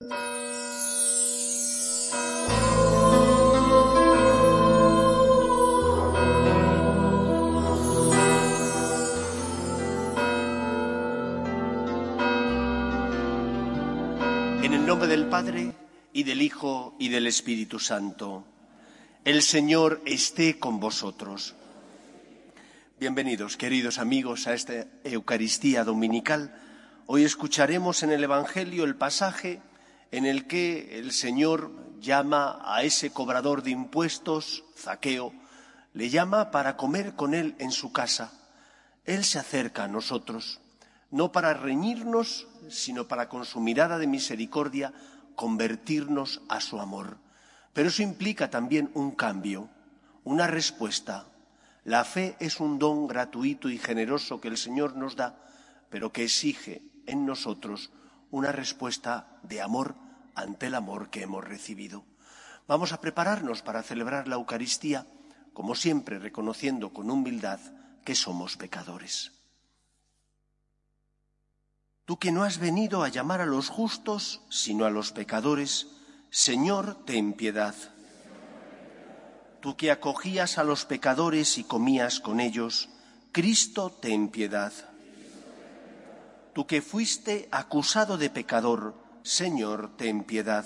En el nombre del Padre, y del Hijo, y del Espíritu Santo. El Señor esté con vosotros. Bienvenidos, queridos amigos, a esta Eucaristía Dominical. Hoy escucharemos en el Evangelio el pasaje en el que el Señor llama a ese cobrador de impuestos, Zaqueo, le llama para comer con él en su casa. Él se acerca a nosotros, no para reñirnos, sino para con su mirada de misericordia convertirnos a su amor. Pero eso implica también un cambio, una respuesta. La fe es un don gratuito y generoso que el Señor nos da, pero que exige en nosotros una respuesta de amor ante el amor que hemos recibido. Vamos a prepararnos para celebrar la Eucaristía, como siempre reconociendo con humildad que somos pecadores. Tú que no has venido a llamar a los justos, sino a los pecadores, Señor, ten piedad. Tú que acogías a los pecadores y comías con ellos, Cristo, ten piedad. Tú que fuiste acusado de pecador, Señor, ten piedad.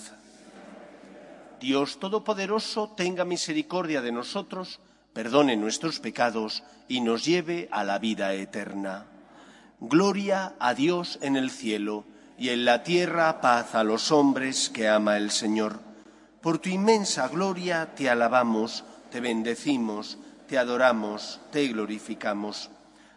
Dios Todopoderoso, tenga misericordia de nosotros, perdone nuestros pecados y nos lleve a la vida eterna. Gloria a Dios en el cielo y en la tierra paz a los hombres que ama el Señor. Por tu inmensa gloria te alabamos, te bendecimos, te adoramos, te glorificamos.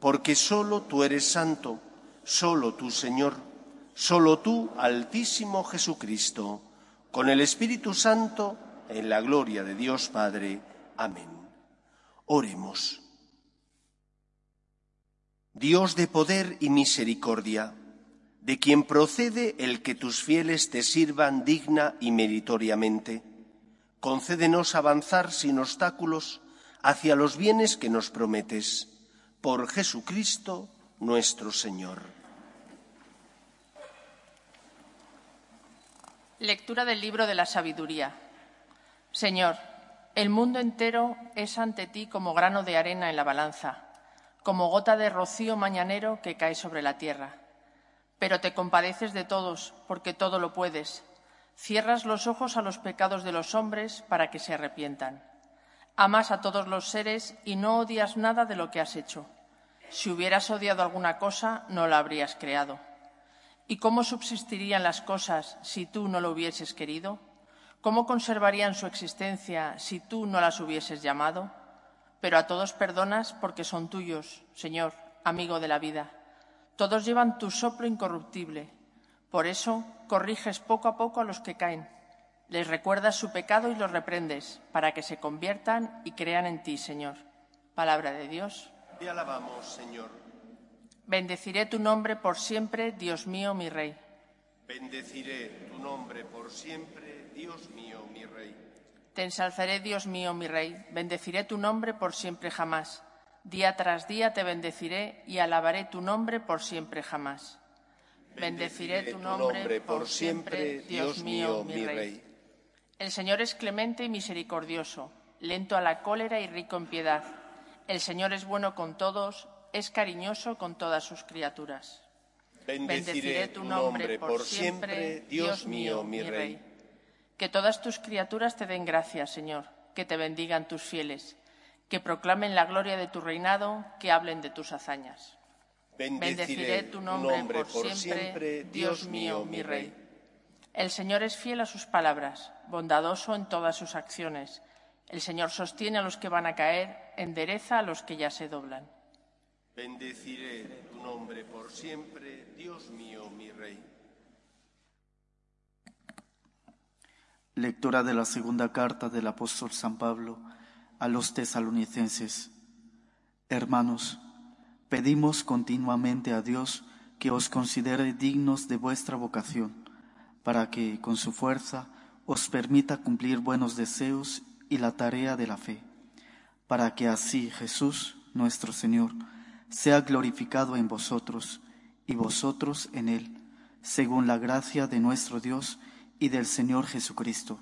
porque solo tú eres santo, solo tú, Señor, solo tú, Altísimo Jesucristo, con el Espíritu Santo, en la gloria de Dios Padre. Amén. Oremos. Dios de poder y misericordia, de quien procede el que tus fieles te sirvan digna y meritoriamente, concédenos avanzar sin obstáculos hacia los bienes que nos prometes, por Jesucristo nuestro Señor. Lectura del libro de la sabiduría. Señor, el mundo entero es ante ti como grano de arena en la balanza, como gota de rocío mañanero que cae sobre la tierra. Pero te compadeces de todos, porque todo lo puedes. Cierras los ojos a los pecados de los hombres para que se arrepientan. Amas a todos los seres y no odias nada de lo que has hecho. Si hubieras odiado alguna cosa, no la habrías creado. ¿Y cómo subsistirían las cosas si tú no lo hubieses querido? ¿Cómo conservarían su existencia si tú no las hubieses llamado? Pero a todos perdonas porque son tuyos, Señor, amigo de la vida. Todos llevan tu soplo incorruptible. Por eso corriges poco a poco a los que caen. Les recuerdas su pecado y los reprendes, para que se conviertan y crean en ti, Señor. Palabra de Dios. Te alabamos, Señor. Bendeciré tu nombre por siempre, Dios mío, mi Rey. Bendeciré tu nombre por siempre, Dios mío, mi Rey. Te ensalzaré, Dios mío, mi Rey. Bendeciré tu nombre por siempre jamás. Día tras día te bendeciré y alabaré tu nombre por siempre jamás. Bendeciré tu nombre por siempre, Dios mío, mi Rey. El Señor es clemente y misericordioso, lento a la cólera y rico en piedad. El Señor es bueno con todos, es cariñoso con todas sus criaturas. Bendeciré tu nombre por siempre, Dios mío, mi Rey. Que todas tus criaturas te den gracias, Señor, que te bendigan tus fieles, que proclamen la gloria de tu reinado, que hablen de tus hazañas. Bendeciré, tu nombre, por, siempre, Dios mío, mi Rey. El Señor es fiel a sus palabras, bondadoso en todas sus acciones. El Señor sostiene a los que van a caer, endereza a los que ya se doblan. Bendeciré tu nombre por siempre, Dios mío, mi Rey. Lectura de la segunda carta del apóstol San Pablo a los tesalonicenses. Hermanos, pedimos continuamente a Dios que os considere dignos de vuestra vocación, para que, con su fuerza, os permita cumplir buenos deseos y la tarea de la fe, para que así Jesús, nuestro Señor, sea glorificado en vosotros y vosotros en Él, según la gracia de nuestro Dios y del Señor Jesucristo.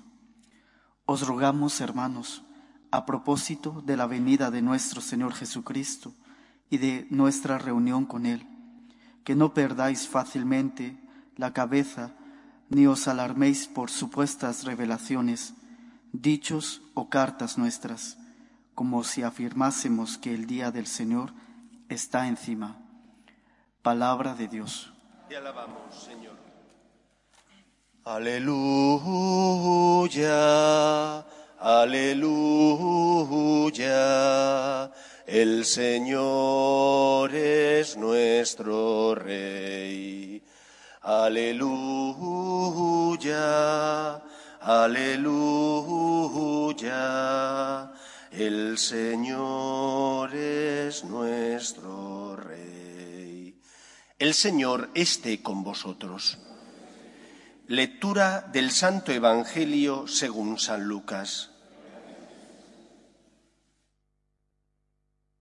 Os rogamos, hermanos, a propósito de la venida de nuestro Señor Jesucristo y de nuestra reunión con Él, que no perdáis fácilmente la cabeza ni os alarméis por supuestas revelaciones, dichos o cartas nuestras, como si afirmásemos que el día del Señor está encima. Palabra de Dios. Te alabamos, Señor. Aleluya, aleluya. El Señor es nuestro Rey. Aleluya, aleluya. El Señor es nuestro Rey. El Señor esté con vosotros. Lectura del Santo Evangelio según San Lucas.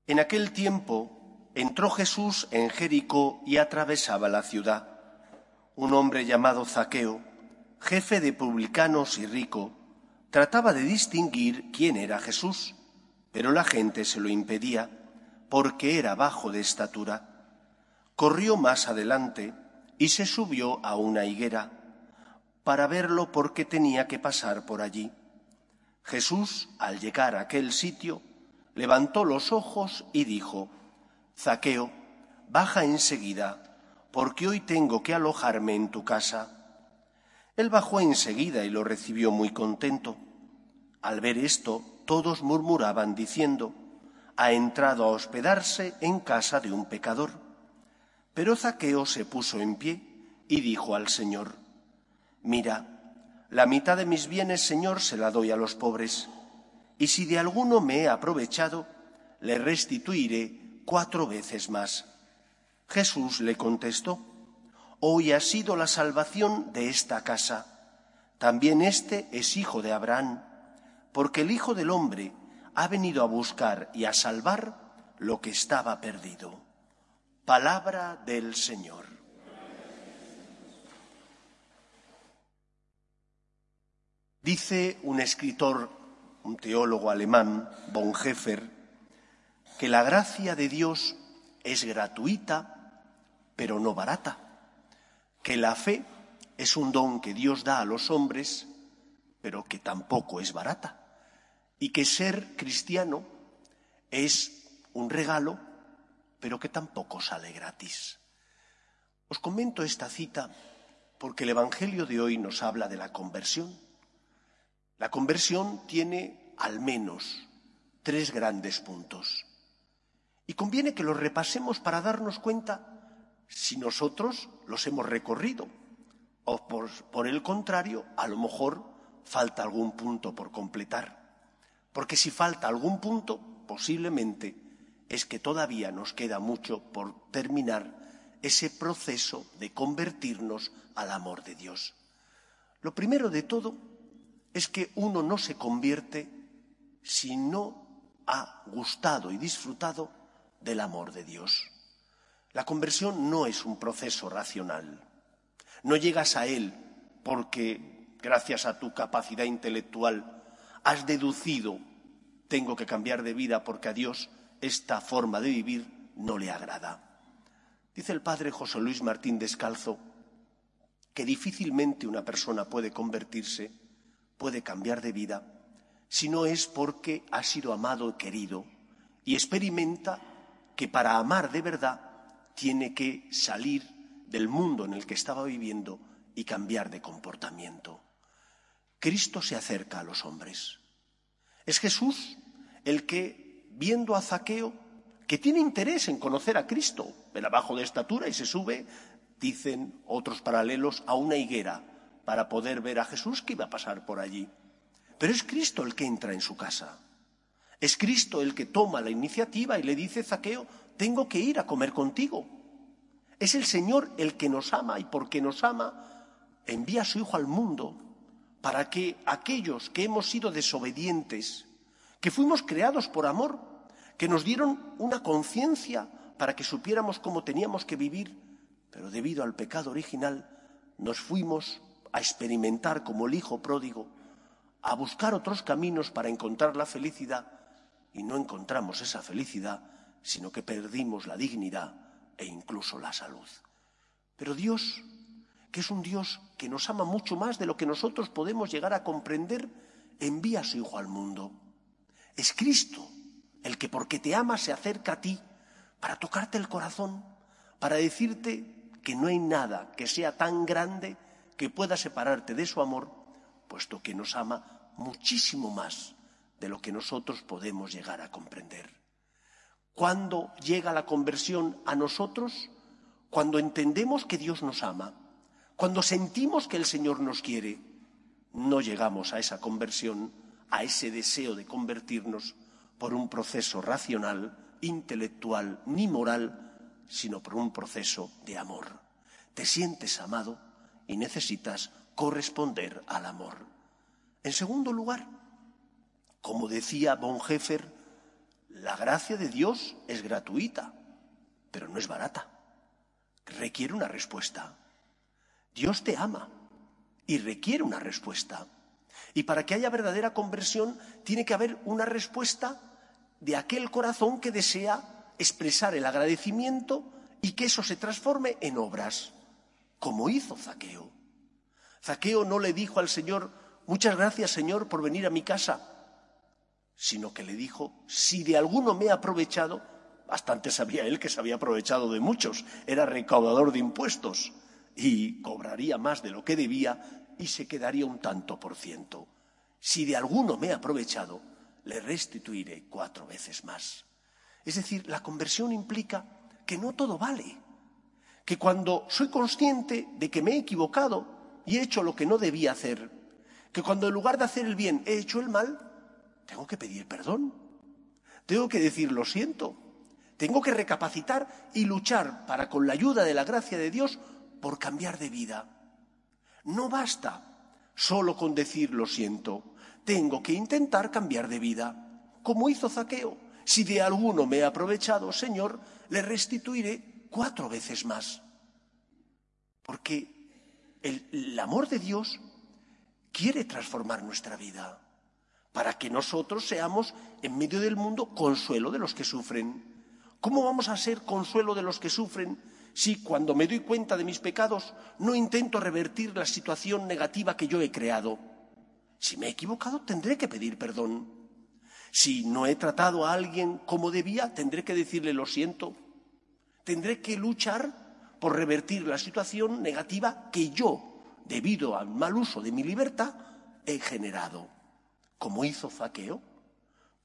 En aquel tiempo entró Jesús en Jericó y atravesaba la ciudad. Un hombre llamado Zaqueo, jefe de publicanos y rico, trataba de distinguir quién era Jesús, pero la gente se lo impedía porque era bajo de estatura. Corrió más adelante y se subió a una higuera para verlo porque tenía que pasar por allí. Jesús, al llegar a aquel sitio, levantó los ojos y dijo, Zaqueo, baja enseguida, porque hoy tengo que alojarme en tu casa. Él bajó enseguida y lo recibió muy contento. Al ver esto, todos murmuraban diciendo, ha entrado a hospedarse en casa de un pecador. Pero Zaqueo se puso en pie y dijo al Señor, Mira, la mitad de mis bienes, Señor, se la doy a los pobres, y si de alguno me he aprovechado, le restituiré cuatro veces más. Jesús le contestó, Hoy ha sido la salvación de esta casa. También éste es hijo de Abraham, porque el Hijo del Hombre ha venido a buscar y a salvar lo que estaba perdido. Palabra del Señor. Dice un escritor, un teólogo alemán, Bonhoeffer, que la gracia de Dios es gratuita, pero no barata, que la fe es un don que Dios da a los hombres, pero que tampoco es barata, y que ser cristiano es un regalo, pero que tampoco sale gratis. Os comento esta cita porque el Evangelio de hoy nos habla de la conversión la conversión tiene al menos tres grandes puntos. Y conviene que los repasemos para darnos cuenta si nosotros los hemos recorrido o por, el contrario, a lo mejor falta algún punto por completar. Porque si falta algún punto, posiblemente es que todavía nos queda mucho por terminar ese proceso de convertirnos al amor de Dios. Lo primero de todo es que uno no se convierte si no ha gustado y disfrutado del amor de Dios. La conversión no es un proceso racional. No llegas a él porque, gracias a tu capacidad intelectual, has deducido, tengo que cambiar de vida porque a Dios esta forma de vivir no le agrada. Dice el padre José Luis Martín Descalzo que difícilmente una persona puede convertirse puede cambiar de vida si no es porque ha sido amado y querido y experimenta que para amar de verdad tiene que salir del mundo en el que estaba viviendo y cambiar de comportamiento. Cristo se acerca a los hombres. Es Jesús el que, viendo a Zaqueo, que tiene interés en conocer a Cristo, era bajo de estatura y se sube, dicen otros paralelos, a una higuera para poder ver a Jesús que iba a pasar por allí. Pero es Cristo el que entra en su casa. Es Cristo el que toma la iniciativa y le dice, Zaqueo, tengo que ir a comer contigo. Es el Señor el que nos ama y porque nos ama envía a su Hijo al mundo para que aquellos que hemos sido desobedientes, que fuimos creados por amor, que nos dieron una conciencia para que supiéramos cómo teníamos que vivir, pero debido al pecado original nos fuimos a experimentar como el Hijo pródigo, a buscar otros caminos para encontrar la felicidad y no encontramos esa felicidad, sino que perdimos la dignidad e incluso la salud. Pero Dios, que es un Dios que nos ama mucho más de lo que nosotros podemos llegar a comprender, envía a su Hijo al mundo. Es Cristo el que porque te ama se acerca a ti para tocarte el corazón, para decirte que no hay nada que sea tan grande que pueda separarte de su amor, puesto que nos ama muchísimo más de lo que nosotros podemos llegar a comprender. ¿Cuándo llega la conversión a nosotros? Cuando entendemos que Dios nos ama, cuando sentimos que el Señor nos quiere, no llegamos a esa conversión, a ese deseo de convertirnos por un proceso racional, intelectual ni moral, sino por un proceso de amor. Te sientes amado y necesitas corresponder al amor. En segundo lugar, como decía Bonhoeffer, la gracia de Dios es gratuita, pero no es barata. Requiere una respuesta. Dios te ama y requiere una respuesta. Y para que haya verdadera conversión tiene que haber una respuesta de aquel corazón que desea expresar el agradecimiento y que eso se transforme en obras, como hizo Zaqueo. Zaqueo no le dijo al Señor, muchas gracias Señor por venir a mi casa, sino que le dijo, si de alguno me he aprovechado, bastante sabía él que se había aprovechado de muchos, era recaudador de impuestos y cobraría más de lo que debía y se quedaría un tanto por ciento. Si de alguno me he aprovechado, le restituiré cuatro veces más. Es decir, la conversión implica que no todo vale, que cuando soy consciente de que me he equivocado y he hecho lo que no debía hacer, que cuando en lugar de hacer el bien he hecho el mal, tengo que pedir perdón. Tengo que decir lo siento. Tengo que recapacitar y luchar para, con la ayuda de la gracia de Dios, por cambiar de vida. No basta solo con decir lo siento. Tengo que intentar cambiar de vida, como hizo Zaqueo. Si de alguno me he aprovechado, Señor, le restituiré cuatro veces más. Porque el, el amor de Dios quiere transformar nuestra vida para que nosotros seamos en medio del mundo consuelo de los que sufren. ¿Cómo vamos a ser consuelo de los que sufren si cuando me doy cuenta de mis pecados no intento revertir la situación negativa que yo he creado? Si me he equivocado, tendré que pedir perdón. Si no he tratado a alguien como debía, tendré que decirle lo siento. Tendré que luchar por revertir la situación negativa que yo, debido al mal uso de mi libertad, he generado como hizo Zaqueo,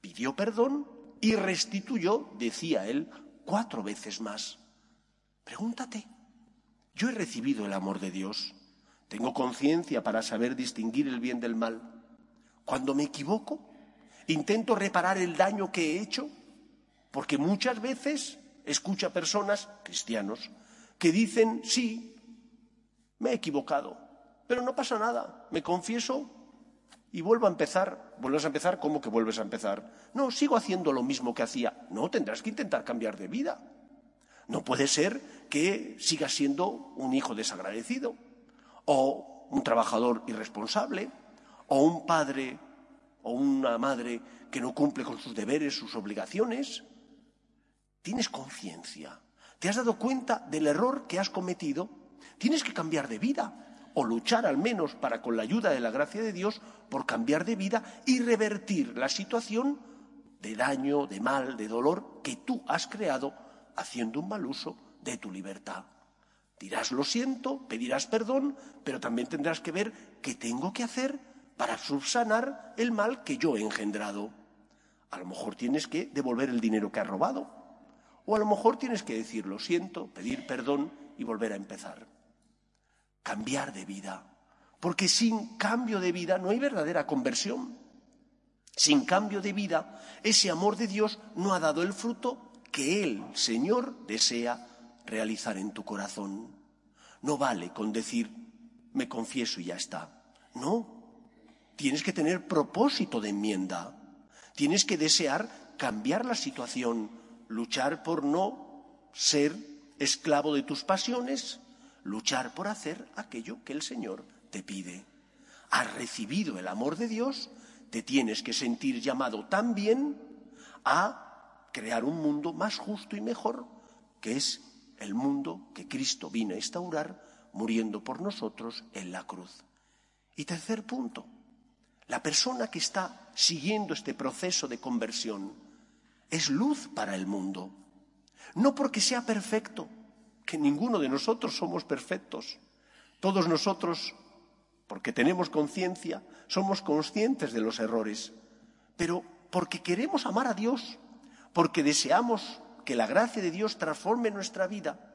pidió perdón y restituyó, decía él, cuatro veces más. Pregúntate, yo he recibido el amor de Dios, tengo conciencia para saber distinguir el bien del mal. Cuando me equivoco, intento reparar el daño que he hecho, porque muchas veces escucho a personas, cristianos, que dicen, sí, me he equivocado, pero no pasa nada, me confieso y vuelvo a empezar. ¿Vuelves a empezar? ¿Cómo que vuelves a empezar? No, sigo haciendo lo mismo que hacía. No, tendrás que intentar cambiar de vida. No puede ser que sigas siendo un hijo desagradecido, o un trabajador irresponsable, o un padre o una madre que no cumple con sus deberes, sus obligaciones. Tienes conciencia. Te has dado cuenta del error que has cometido. Tienes que cambiar de vida. O luchar al menos para, con la ayuda de la gracia de Dios, por cambiar de vida y revertir la situación de daño, de mal, de dolor que tú has creado haciendo un mal uso de tu libertad. Dirás lo siento, pedirás perdón, pero también tendrás que ver qué tengo que hacer para subsanar el mal que yo he engendrado. A lo mejor tienes que devolver el dinero que has robado, o a lo mejor tienes que decir lo siento, pedir perdón y volver a empezar. Cambiar de vida, porque sin cambio de vida no hay verdadera conversión. Sin cambio de vida, ese amor de Dios no ha dado el fruto que Él, Señor, desea realizar en tu corazón. No vale con decir, me confieso y ya está. No. Tienes que tener propósito de enmienda. Tienes que desear cambiar la situación, luchar por no ser esclavo de tus pasiones, luchar por hacer aquello que el Señor te pide. Has recibido el amor de Dios, te tienes que sentir llamado también a crear un mundo más justo y mejor, que es el mundo que Cristo vino a instaurar muriendo por nosotros en la cruz. Y tercer punto, la persona que está siguiendo este proceso de conversión es luz para el mundo. No porque sea perfecto, que ninguno de nosotros somos perfectos. Todos nosotros, porque tenemos conciencia, somos conscientes de los errores, pero porque queremos amar a Dios, porque deseamos que la gracia de Dios transforme nuestra vida,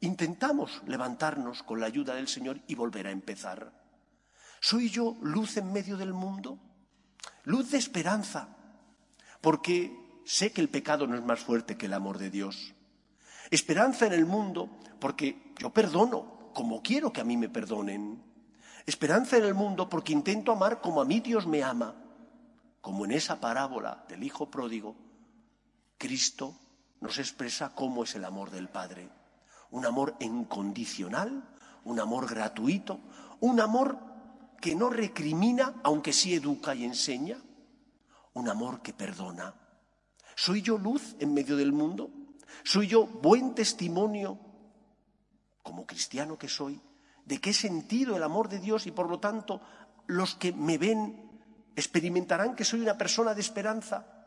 intentamos levantarnos con la ayuda del Señor y volver a empezar. ¿Soy yo luz en medio del mundo? Luz de esperanza, porque sé que el pecado no es más fuerte que el amor de Dios. Esperanza en el mundo, porque yo perdono como quiero que a mí me perdonen. Esperanza en el mundo porque intento amar como a mí Dios me ama, como en esa parábola del Hijo pródigo. Cristo nos expresa cómo es el amor del Padre. Un amor incondicional, un amor gratuito, un amor que no recrimina, aunque sí educa y enseña, un amor que perdona. ¿Soy yo luz en medio del mundo? ¿Soy yo buen testimonio, como cristiano que soy, de qué sentido el amor de Dios y por lo tanto los que me ven experimentarán que soy una persona de esperanza?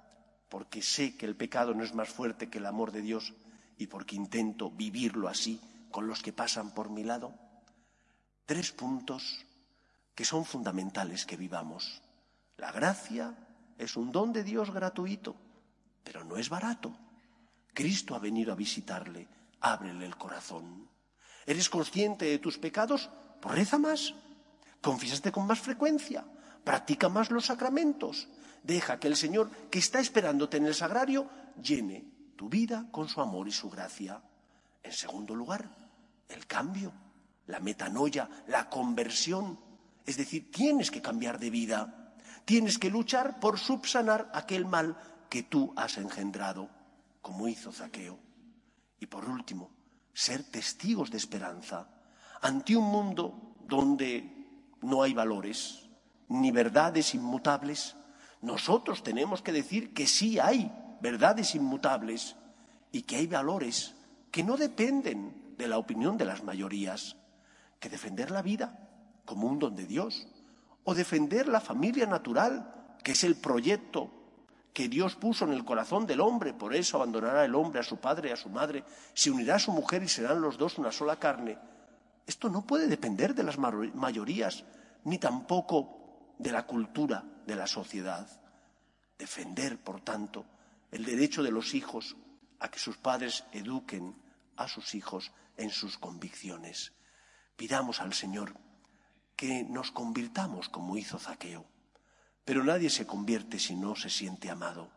porque sé que el pecado no es más fuerte que el amor de Dios y porque intento vivirlo así con los que pasan por mi lado. Tres puntos que son fundamentales que vivamos. La gracia es un don de Dios gratuito, pero no es barato. Cristo ha venido a visitarle, ábrele el corazón. ¿Eres consciente de tus pecados? Pues reza más, confiésate con más frecuencia, practica más los sacramentos, Deja que el Señor, que está esperándote en el sagrario, llene tu vida con su amor y su gracia. En segundo lugar, el cambio, la metanoia, la conversión. Es decir, tienes que cambiar de vida. Tienes que luchar por subsanar aquel mal que tú has engendrado, como hizo Zaqueo. Y por último, ser testigos de esperanza ante un mundo donde no hay valores ni verdades inmutables nosotros tenemos que decir que sí hay verdades inmutables y que hay valores que no dependen de la opinión de las mayorías, que defender la vida como un don de Dios o defender la familia natural, que es el proyecto que Dios puso en el corazón del hombre, por eso abandonará el hombre a su padre y a su madre, se unirá a su mujer y serán los dos una sola carne. Esto no puede depender de las mayorías, ni tampoco de la cultura de la sociedad. Defender, por tanto, el derecho de los hijos a que sus padres eduquen a sus hijos en sus convicciones. Pidamos al Señor que nos convirtamos como hizo Zaqueo. Pero nadie se convierte si no se siente amado.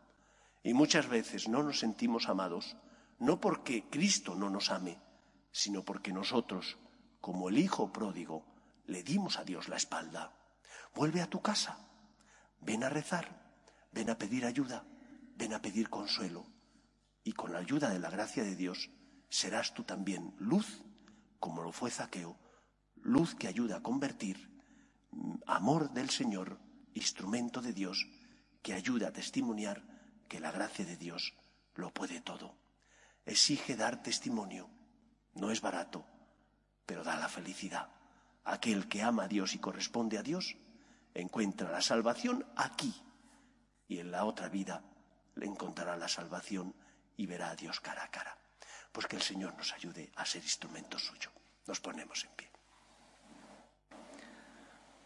Y muchas veces no nos sentimos amados, no porque Cristo no nos ame, sino porque nosotros, como el Hijo pródigo, le dimos a Dios la espalda. Vuelve a tu casa, ven a rezar, ven a pedir ayuda, ven a pedir consuelo. Y con la ayuda de la gracia de Dios serás tú también luz, como lo fue Zaqueo, luz que ayuda a convertir, mm, amor del Señor, instrumento de Dios, que ayuda a testimoniar que la gracia de Dios lo puede todo. Exige dar testimonio. No es barato, pero da la felicidad. Aquel que ama a Dios y corresponde a Dios encuentra la salvación aquí y en la otra vida le encontrará la salvación y verá a Dios cara a cara. Pues que el Señor nos ayude a ser instrumento suyo. Nos ponemos en pie.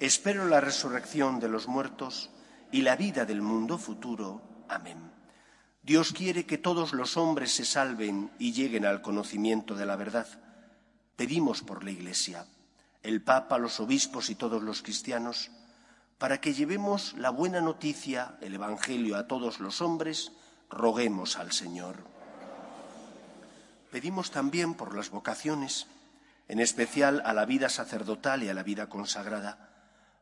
Espero la resurrección de los muertos y la vida del mundo futuro. Amén. Dios quiere que todos los hombres se salven y lleguen al conocimiento de la verdad. Pedimos por la Iglesia el Papa, los obispos y todos los cristianos, para que llevemos la buena noticia, el Evangelio a todos los hombres, roguemos al Señor. Pedimos también por las vocaciones, en especial a la vida sacerdotal y a la vida consagrada,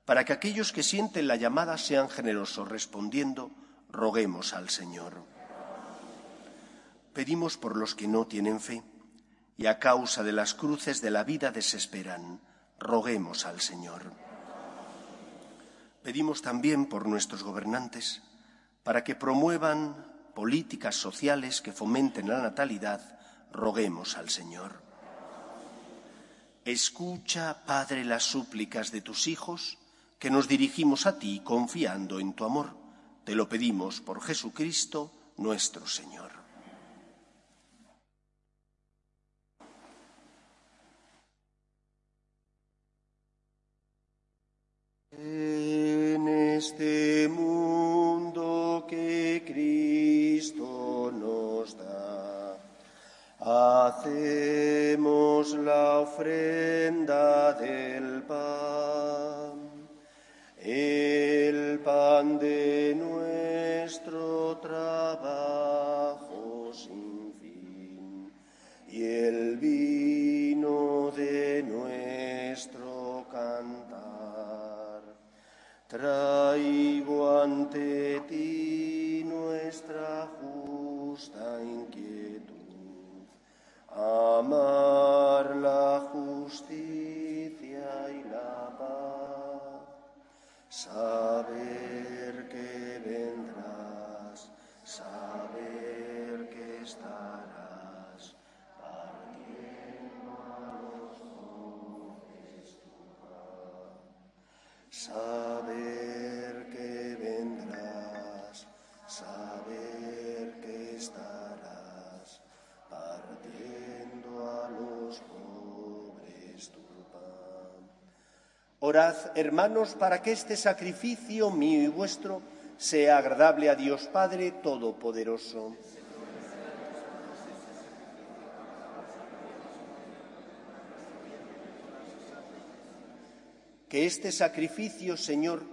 para que aquellos que sienten la llamada sean generosos respondiendo, roguemos al Señor. Pedimos por los que no tienen fe y a causa de las cruces de la vida desesperan roguemos al Señor. Pedimos también por nuestros gobernantes para que promuevan políticas sociales que fomenten la natalidad, roguemos al Señor. Escucha, Padre, las súplicas de tus hijos, que nos dirigimos a ti confiando en tu amor. Te lo pedimos por Jesucristo nuestro Señor. En este mundo Orad, hermanos, para que este sacrificio mío y vuestro sea agradable a Dios Padre Todopoderoso. Que este sacrificio, Señor,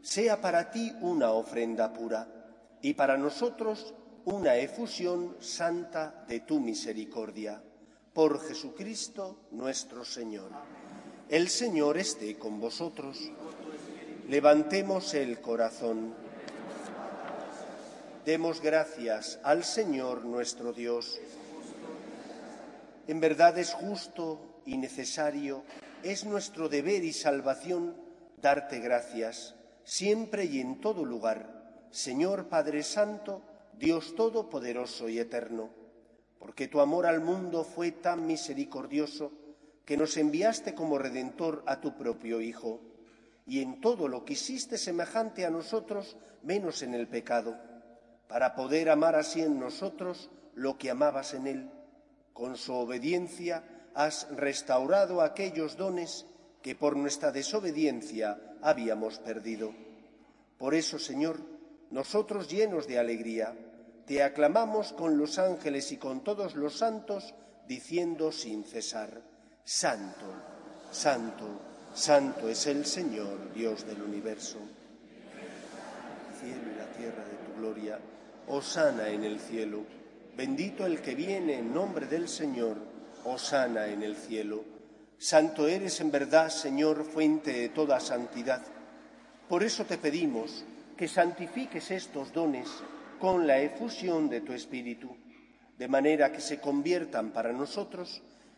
sea para ti una ofrenda pura y para nosotros una efusión santa de tu misericordia. Por Jesucristo nuestro Señor. El Señor esté con vosotros. Levantemos el corazón. Demos gracias al Señor nuestro Dios. En verdad es justo y necesario es nuestro deber y salvación darte gracias, siempre y en todo lugar, Señor Padre Santo, Dios Todopoderoso y Eterno, porque tu amor al mundo fue tan misericordioso que nos enviaste como Redentor a tu propio Hijo, y en todo lo quisiste semejante a nosotros, menos en el pecado, para poder amar así en nosotros lo que amabas en Él. Con su obediencia has restaurado aquellos dones que por nuestra desobediencia habíamos perdido. Por eso, Señor, nosotros llenos de alegría, te aclamamos con los ángeles y con todos los santos, diciendo sin cesar, Santo, Santo, Santo es el Señor, Dios del universo. El cielo y la tierra de tu gloria, Osana en el cielo, bendito el que viene en nombre del Señor, Osana en el cielo. Santo eres en verdad, Señor, fuente de toda santidad. Por eso te pedimos que santifiques estos dones con la efusión de tu Espíritu, de manera que se conviertan para nosotros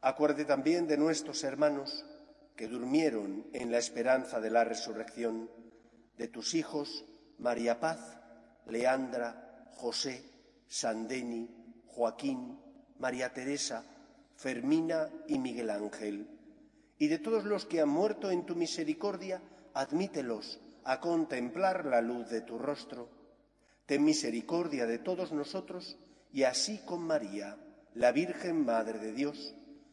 Acuerde también de nuestros hermanos que durmieron en la esperanza de la resurrección, de tus hijos María Paz, Leandra, José, Sandeni, Joaquín, María Teresa, Fermina y Miguel Ángel, y de todos los que han muerto en tu misericordia, admítelos a contemplar la luz de tu rostro. Ten misericordia de todos nosotros y así con María, la Virgen Madre de Dios,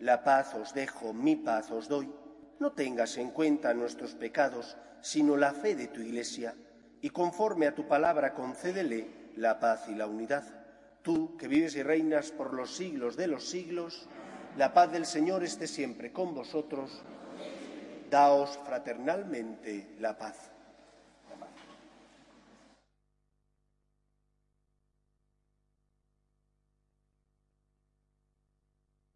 la paz os dejo, mi paz os doy, no tengas en cuenta nuestros pecados, sino la fe de tu Iglesia, y conforme a tu palabra concédele la paz y la unidad. Tú, que vives y reinas por los siglos de los siglos, la paz del Señor esté siempre con vosotros. Daos fraternalmente la paz.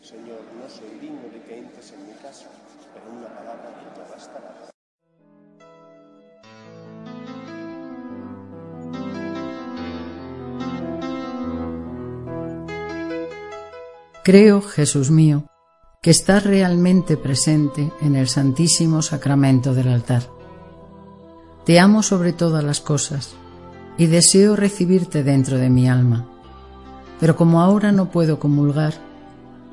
Señor, no soy digno de que entres en mi casa una palabra Creo, Jesús mío, que estás realmente presente en el Santísimo Sacramento del altar. Te amo sobre todas las cosas y deseo recibirte dentro de mi alma, pero como ahora no puedo comulgar,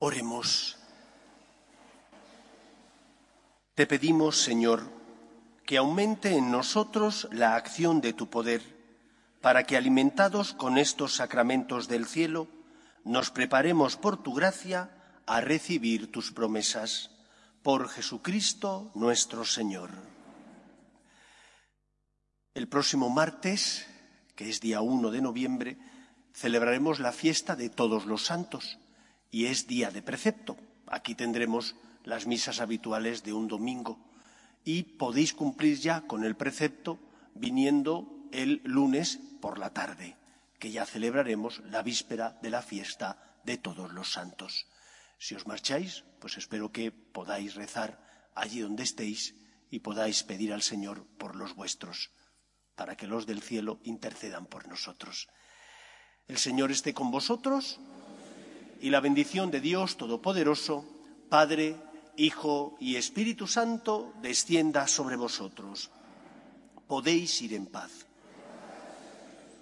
Oremos. Te pedimos, Señor, que aumente en nosotros la acción de tu poder, para que alimentados con estos sacramentos del cielo, nos preparemos por tu gracia a recibir tus promesas. Por Jesucristo nuestro Señor. El próximo martes, que es día 1 de noviembre, celebraremos la fiesta de todos los santos y es día de precepto. Aquí tendremos las misas habituales de un domingo y podéis cumplir ya con el precepto viniendo el lunes por la tarde, que ya celebraremos la víspera de la fiesta de todos los santos. Si os marcháis, pues espero que podáis rezar allí donde estéis y podáis pedir al Señor por los vuestros, para que los del cielo intercedan por nosotros. El Señor esté con vosotros y la bendición de Dios Todopoderoso, Padre, Hijo y Espíritu Santo, descienda sobre vosotros. Podéis ir en paz.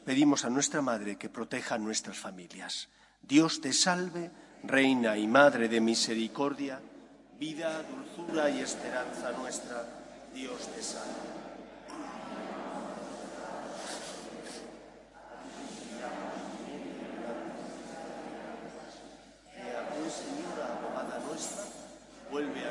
Pedimos a nuestra Madre que proteja nuestras familias. Dios te salve, Reina y Madre de Misericordia, vida, dulzura y esperanza nuestra. Dios te salve. Señora abogada nuestra, vuelve a